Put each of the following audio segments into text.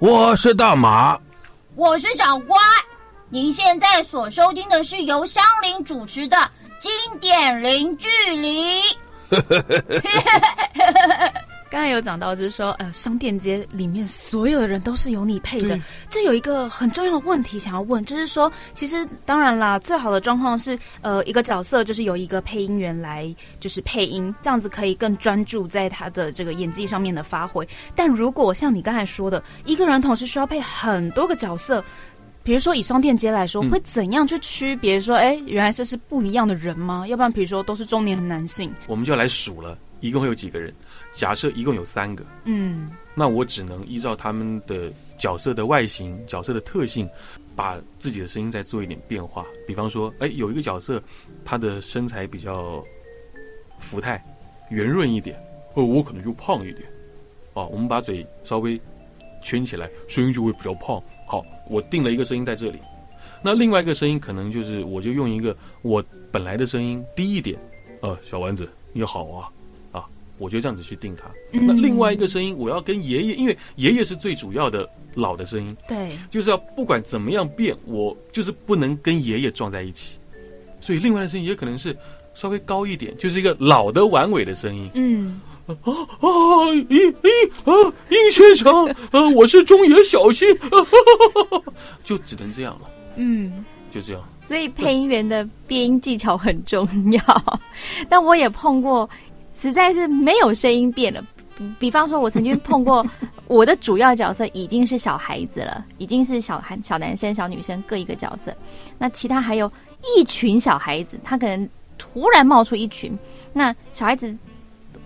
我是大马，我是小乖。您现在所收听的是由香菱主持的《经典零距离》。刚才有讲到，就是说，呃，商店街里面所有的人都是由你配的。这有一个很重要的问题想要问，就是说，其实当然啦，最好的状况是，呃，一个角色就是由一个配音员来就是配音，这样子可以更专注在他的这个演技上面的发挥。但如果像你刚才说的，一个人同时需要配很多个角色。比如说以商店街来说，嗯会怎样去区别说，哎，原来这是不一样的人吗？要不然，比如说都是中年男性，我们就来数了，一共会有几个人？假设一共有三个，嗯，那我只能依照他们的角色的外形、角色的特性，把自己的声音再做一点变化。比方说，哎，有一个角色，他的身材比较福态、圆润一点，哦，我可能就胖一点。哦，我们把嘴稍微圈起来，声音就会比较胖。好，我定了一个声音在这里。那另外一个声音可能就是，我就用一个我本来的声音低一点，呃，小丸子你好啊，啊，我就这样子去定它。那另外一个声音，我要跟爷爷，因为爷爷是最主要的老的声音，对，就是要不管怎么样变，我就是不能跟爷爷撞在一起。所以另外的声音也可能是稍微高一点，就是一个老的晚尾的声音。嗯。啊，殷殷啊，殷先生，啊，我是中野小新，啊、就只能这样了，嗯，就这样。所以配音员的变音技巧很重要。但我也碰过，实在是没有声音变了。比方说，我曾经碰过我的主要角色已经是小孩子了，已经是小孩、小男生、小女生各一个角色。那其他还有一群小孩子，他可能突然冒出一群。那小孩子，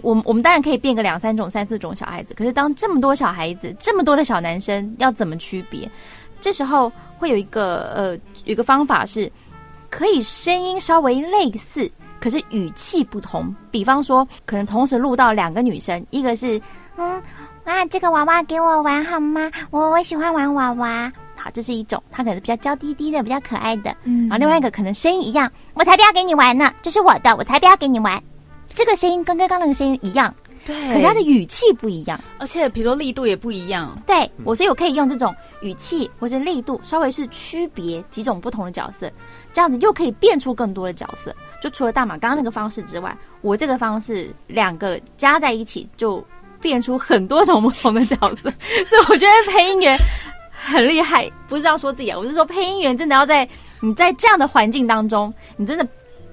我们我们当然可以变个两三种、三四种小孩子。可是当这么多小孩子，这么多的小男生，要怎么区别？这时候会有一个呃，有一个方法是，可以声音稍微类似，可是语气不同。比方说，可能同时录到两个女生，一个是嗯啊，这个娃娃给我玩好吗？我我喜欢玩娃娃。好，这是一种，它可能是比较娇滴滴的，比较可爱的。嗯然后另外一个可能声音一样，我才不要给你玩呢，这是我的，我才不要给你玩。这个声音跟刚刚那个声音一样，对，可是它的语气不一样。而且比如说力度也不一样，对我，所以我可以用这种语气或者力度，稍微是区别几种不同的角色，这样子又可以变出更多的角色。就除了大马刚刚那个方式之外，我这个方式两个加在一起，就变出很多种不同的角色。所以我觉得配音员很厉害，不是这样说自己啊，我是说配音员真的要在你在这样的环境当中，你真的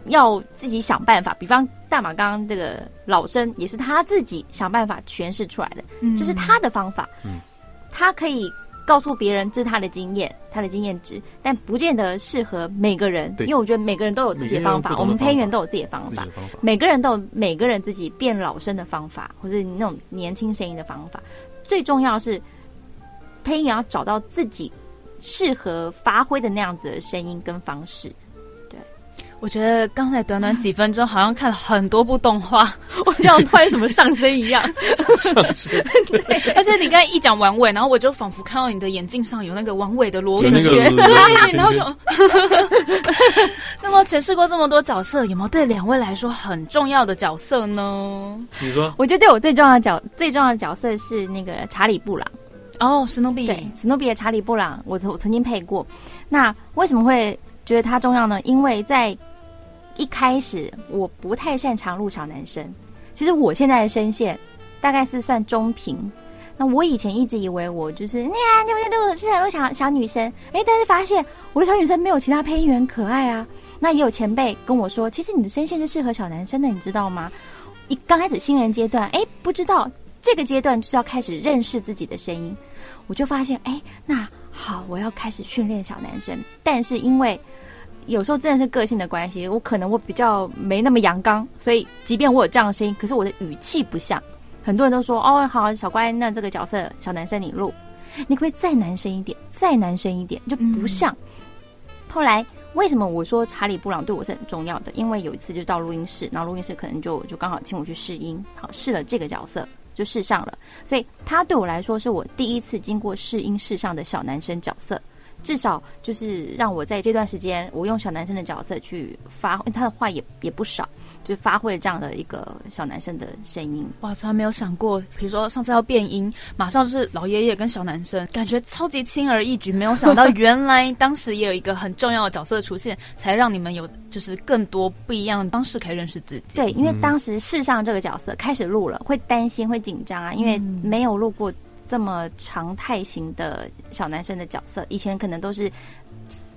要自己想办法。比方大马刚刚这个老生，也是他自己想办法诠释出来的。这是他的方法，嗯他可以告诉别人这是他的经验，他的经验值，但不见得适合每个人，因为我觉得每个人都有自己的方法，我们配音员都有自己的方法。每个人都有每个人自己变老生的方法，或者那种年轻声音的方法。最重要是配音员要找到自己适合发挥的那样子的声音跟方式。我觉得刚才短短几分钟，好像看了很多部动画，我这样突然什么上身一样。上身 而且你刚才一讲王伟，然后我就仿佛看到你的眼镜上有那个王伟的螺旋圈，螺 对，旋然后就。那么诠释过这么多角色，有没有对两位来说很重要的角色呢？你说我觉得对我最重要的角最重要的角色是那个查理布朗。哦，史努比，对，史努比的查理布朗，我我曾经配过。那为什么会觉得他重要呢？因为在一开始我不太擅长录小男生，其实我现在的声线大概是算中频。那我以前一直以为我就是那样，对不对？录是录小小女生，哎，但是发现我的小女生没有其他配音员可爱啊。那也有前辈跟我说，其实你的声线是适合小男生的，你知道吗？一刚开始新人阶段，哎，不知道这个阶段就是要开始认识自己的声音。我就发现，哎，那好，我要开始训练小男生。但是因为有时候真的是个性的关系，我可能我比较没那么阳刚，所以即便我有这样的声音，可是我的语气不像。很多人都说，哦，好，小乖，那这个角色小男生你录，你可不可以再男生一点，再男生一点，就不像。后来为什么我说查理布朗对我是很重要的？因为有一次就到录音室，然后录音室可能就就刚好请我去试音，好试了这个角色。就试上了，所以他对我来说是我第一次经过试音试上的小男生角色。至少就是让我在这段时间，我用小男生的角色去发挥，他的话也也不少，就发挥了这样的一个小男生的声音。哇，从来没有想过，比如说上次要变音，马上就是老爷爷跟小男生，感觉超级轻而易举。没有想到原来当时也有一个很重要的角色出现，才让你们有就是更多不一样的方式可以认识自己。对，因为当时试上这个角色开始录了，会担心会紧张啊，因为没有录过。这么常态型的小男生的角色，以前可能都是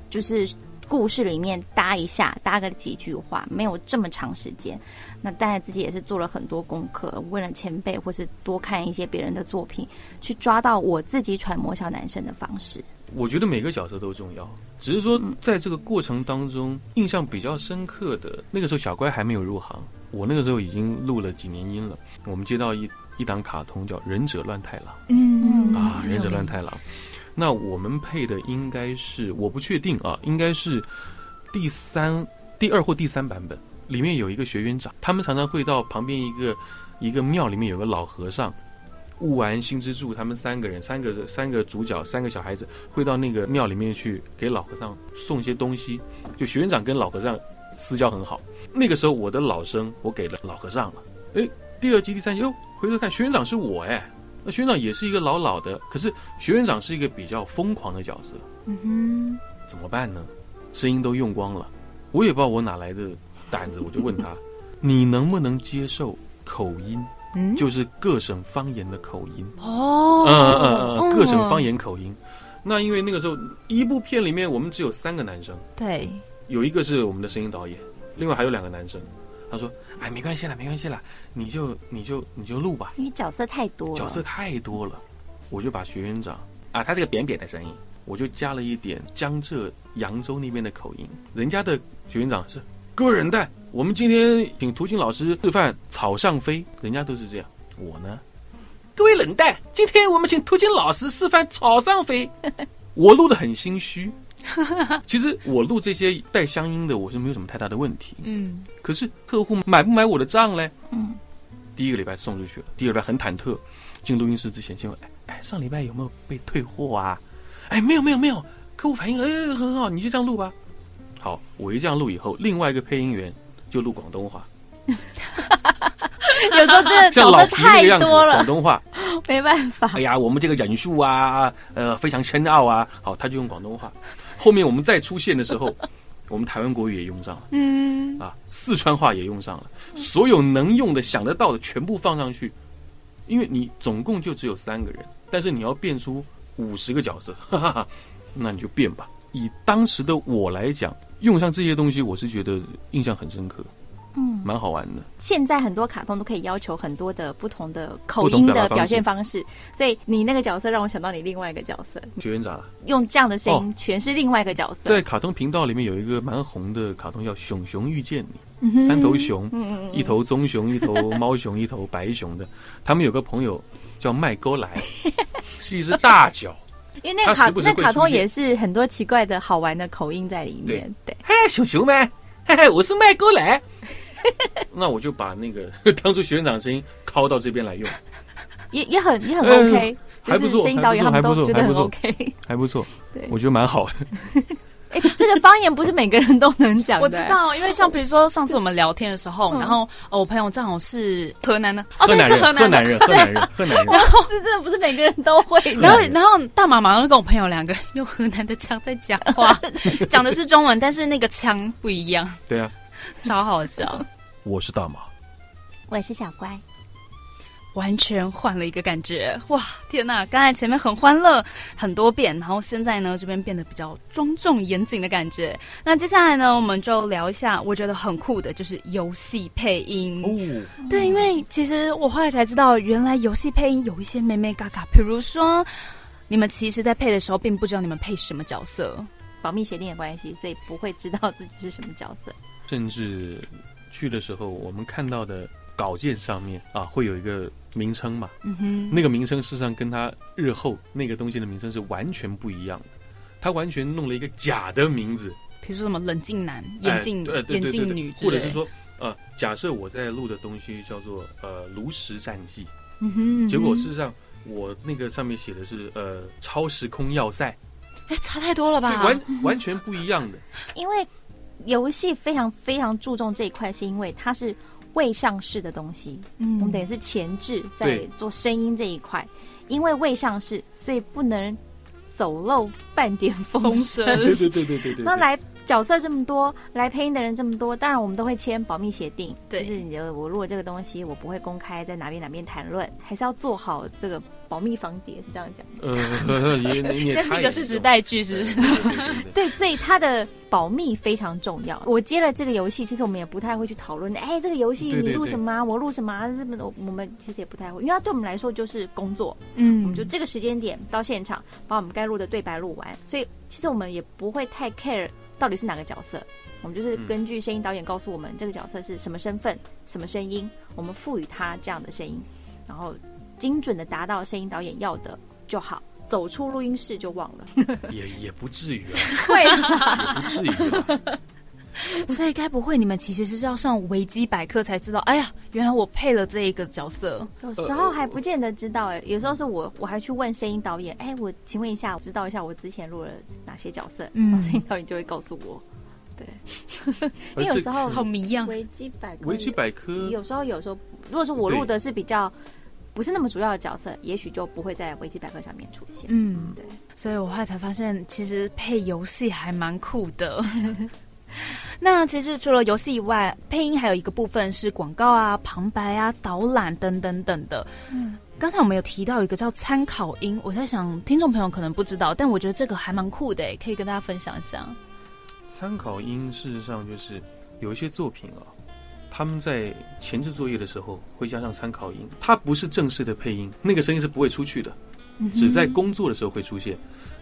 就是故事里面搭一下，搭个几句话，没有这么长时间。那当然自己也是做了很多功课，问了前辈，或是多看一些别人的作品，去抓到我自己揣摩小男生的方式。我觉得每个角色都重要，只是说在这个过程当中，印象比较深刻的那个时候，小乖还没有入行，我那个时候已经录了几年音了。我们接到一。一档卡通叫《忍者乱太郎》，嗯啊，《忍者乱太郎》，那我们配的应该是我不确定啊，应该是第三、第二或第三版本。里面有一个学院长，他们常常会到旁边一个一个庙里面有个老和尚，悟完心之助，他们三个人，三个三个主角，三个小孩子会到那个庙里面去给老和尚送些东西。就学院长跟老和尚私交很好，那个时候我的老生我给了老和尚了。哎，第二集第三集哟。回头看，学院长是我哎，那学院长也是一个老老的，可是学院长是一个比较疯狂的角色，嗯哼，怎么办呢？声音都用光了，我也不知道我哪来的胆子，我就问他，你能不能接受口音？嗯，就是各省方言的口音哦，嗯嗯嗯，各省方言口音。那因为那个时候一部片里面我们只有三个男生，对，有一个是我们的声音导演，另外还有两个男生。他说：“哎，没关系了，没关系了，你就你就你就录吧，因为角色太多，角色太多了，我就把学院长啊，他是个扁扁的声音，我就加了一点江浙扬州那边的口音。人家的学院长是各位人蛋，我们今天请图景老师示范草上飞，人家都是这样。我呢，各位冷淡，今天我们请图景老师示范草上飞，我录的很心虚。” 其实我录这些带乡音的，我是没有什么太大的问题。嗯，可是客户买不买我的账嘞？嗯，第一个礼拜送出去了，第二礼拜很忐忑，进录音室之前先问：哎哎，上礼拜有没有被退货啊？哎，没有没有没有，客户反应哎很好，你就这样录吧。好，我一这样录以后，另外一个配音员就录广东话。有时候真的 像老皮那个样子，广东话没办法。哎呀，我们这个忍术啊，呃，非常深奥啊。好，他就用广东话。后面我们再出现的时候，我们台湾国语也用上了，嗯，啊，四川话也用上了，所有能用的、想得到的全部放上去。因为你总共就只有三个人，但是你要变出五十个角色，哈哈哈，那你就变吧。以当时的我来讲，用上这些东西，我是觉得印象很深刻。嗯，蛮好玩的。现在很多卡通都可以要求很多的不同的口音的表现方式，所以你那个角色让我想到你另外一个角色学院长，用这样的声音诠释另外一个角色。在卡通频道里面有一个蛮红的卡通叫《熊熊遇见你》，三头熊，一头棕熊，一头猫熊，一头白熊的，他们有个朋友叫麦沟来，是一只大脚。因为那卡那卡通也是很多奇怪的好玩的口音在里面。对，嘿，熊熊们，嘿嘿，我是麦沟来。那我就把那个 当初学院长的声音拷到这边来用，也也很也很 OK，还不错，声音导演他们都觉得很 OK，还不错，对，我觉得蛮好的。哎，这个方言不是每个人都能讲的。我知道，因为像比如说上次我们聊天的时候，然后我朋友正好是河南的，哦，对，是河南人，河南人，河南人。然后这真的不是每个人都会。然后，然后大马马上跟我朋友两个人用河南的腔在讲话，讲的是中文，但是那个腔不一样。对啊，超好笑。我是大马，我是小乖，完全换了一个感觉哇！天哪，刚才前面很欢乐很多遍，然后现在呢这边变得比较庄重严谨的感觉。那接下来呢，我们就聊一下我觉得很酷的，就是游戏配音。哦，对，因为其实我后来才知道，原来游戏配音有一些美美嘎嘎，比如说你们其实，在配的时候并不知道你们配什么角色，保密协定的关系，所以不会知道自己是什么角色，甚至。去的时候，我们看到的稿件上面啊，会有一个名称嘛？嗯哼，那个名称事实上跟他日后那个东西的名称是完全不一样的。他完全弄了一个假的名字，比如说什么冷静男、眼镜眼镜女，或者是说呃，假设我在录的东西叫做呃炉石战记，嗯哼，结果事实上我那个上面写的是呃超时空要塞。哎，差太多了吧？完完全不一样的。因为游戏非常非常注重这一块，是因为它是未上市的东西，嗯我们等于是前置在做声音这一块，因为未上市，所以不能走漏半点风。声对对对对对对。那来角色这么多，来配音的人这么多，当然我们都会签保密协定，对就是你的我录了这个东西，我不会公开在哪边哪边谈论，还是要做好这个保密防谍，是这样讲。呃，你 你也这是一个太时代剧，是不是？对对对对对 对，所以它的保密非常重要。我接了这个游戏，其实我们也不太会去讨论，哎，这个游戏你录什么啊？我录什么啊？这么我们其实也不太会，因为它对我们来说就是工作，嗯我嗯们就这个时间点到现场，把我们该录的对白录完，所以其实我们也不会太 care 到底是哪个角色，我们就是嗯根据声音导演告诉我们这个角色是什么身份、什么声音，我们赋予他这样的声音，然后精准的达到声音导演要的就好。走出录音室就忘了，也也不至于啊，会也不至于啊。所以该不会你们其实是要上维基百科才知道？哎呀，原来我配了这一个角色。有时候还不见得知道哎、有时候是我我还去问声音导演，哎、我请问一下，我知道一下我之前录了哪些角色，嗯声音导演就会告诉我。对，因为有时候好迷样，维基百科，维基百科有时候有时候，如果说我录的是比较不是那么主要的角色，也许就不会在维基百科上面出现。嗯，对，所以我后来才发现，其实配游戏还蛮酷的。那其实除了游戏以外，配音还有一个部分是广告啊、旁白啊、导览等等等的。嗯，刚才我们有提到一个叫参考音，我在想听众朋友可能不知道，但我觉得这个还蛮酷的，可以跟大家分享一下。参考音事实上就是有一些作品啊，他们在前置作业的时候会加上参考音，它不是正式的配音，那个声音是不会出去的，只在工作的时候会出现。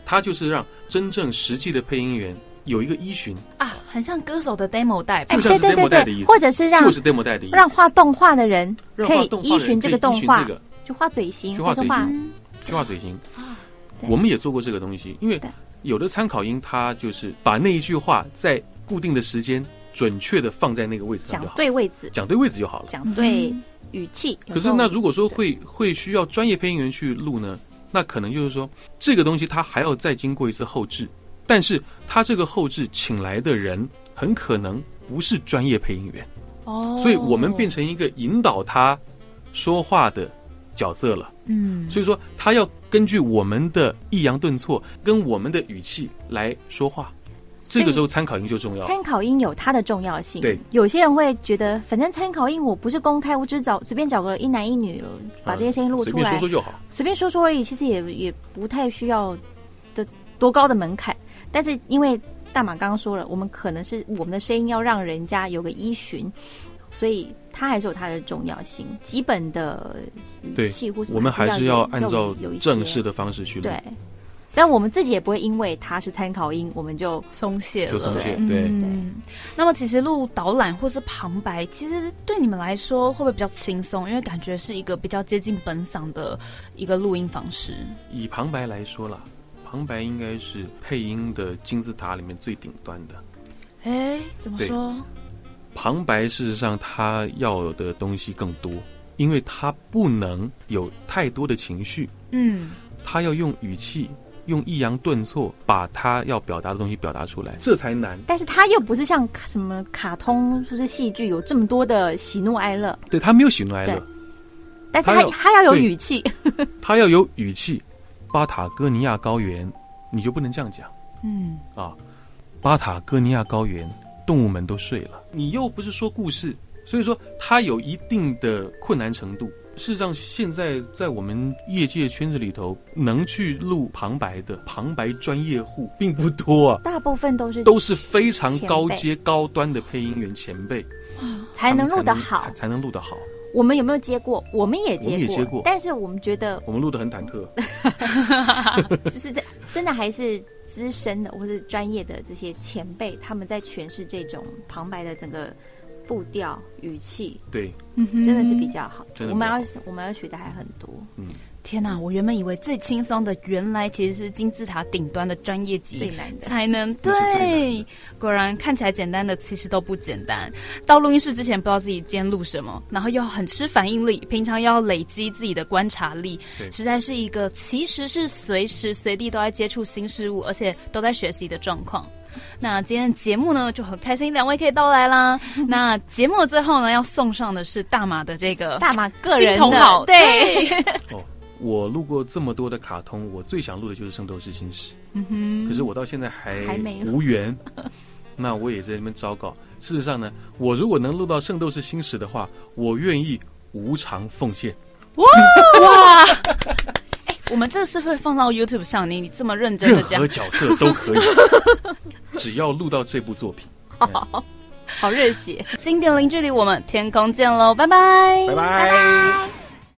它就是让真正实际的配音员有一个依循，啊，很像歌手的 demo 带吧。就像是对对 demo 带的对对，意思。或者是让就是 demo 带的意思。让画动画的人可以依循这个动画就画嘴型，去画嘴型去画嘴型。我们也做过这个东西，因为有的参考音，它就是把那一句话在固定的时间准确的放在那个位置上对位置，讲对位置就好了。讲对语气。可是那如果说会会需要专业配音员去录呢，那可能就是说这个东西它还要再经过一次后置，但是他这个后置请来的人很可能不是专业配音员，哦所以我们变成一个引导他说话的角色了。嗯，所以说他要根据我们的抑扬顿挫跟我们的语气来说话，这个时候参考音就重要。参考音有它的重要性。对，有些人会觉得，反正参考音我不是公开，我只找随便找个一男一女，把这些声音录出来随便，说说就好。随便说说而已，其实也也不太需要的多高的门槛。但是因为大马刚刚说了，我们可能是我们的声音要让人家有个依循，所以它还是有它的重要性。基本的语气或什么，我们还是要按照正式的方式去录，对。但我们自己也不会因为它是参考音，我们就松懈了，就松懈。对对，嗯，那么其实录导览或是旁白，其实对你们来说会不会比较轻松？因为感觉是一个比较接近本嗓的一个录音方式。以旁白来说啦，旁白应该是配音的金字塔里面最顶端的。哎，怎么说？旁白事实上他要的东西更多，因为他不能有太多的情绪，嗯，他要用语气。用抑扬顿挫把他要表达的东西表达出来，这才难。但是他又不是像什么卡通或是戏剧有这么多的喜怒哀乐，对他没有喜怒哀乐，但是它它有它要有语气，他要有语气。巴塔哥尼亚高原，你就不能这样讲嗯，啊！巴塔哥尼亚高原，动物们都睡了，你又不是说故事，所以说它有一定的困难程度。事实上，现在在我们业界圈子里头，能去录旁白的旁白专业户并不多啊，大部分都是都是非常高阶高端的配音员前辈，才能录得好。才能录得好。我们有没有接过？我们也接过但是我们觉得我们录的很忐忑，就是在真的还是资深的或是专业的这些前辈，他们在诠释这种旁白的整个步调、语气，对，真的是比较好。我们要我们要学的还很多。天哪！我原本以为最轻松的，原来其实是金字塔顶端的专业级最难的。才能对。果然看起来简单的，其实都不简单。到录音室之前不知道自己今天录什么，然后又很吃反应力，平常要累积自己的观察力，实在是一个其实是随时随地都在接触新事物，而且都在学习的状况。那今天的节目呢就很开心，两位可以到来啦。那节目的最后呢，要送上的是大马的这个大马个人的好，对，哦，我录过这么多的卡通，我最想录的就是《圣斗士星矢》，嗯哼，可是我到现在还还没无缘。那我也在那边昭告，事实上呢，我如果能录到《圣斗士星矢》的话，我愿意无偿奉献。哇！哎我们这个是会放到 YouTube 上，你你这么认真的讲任何，角色都可以，只要录到这部作品。好热血。经典零距离，我们天空见喽，拜拜，拜拜。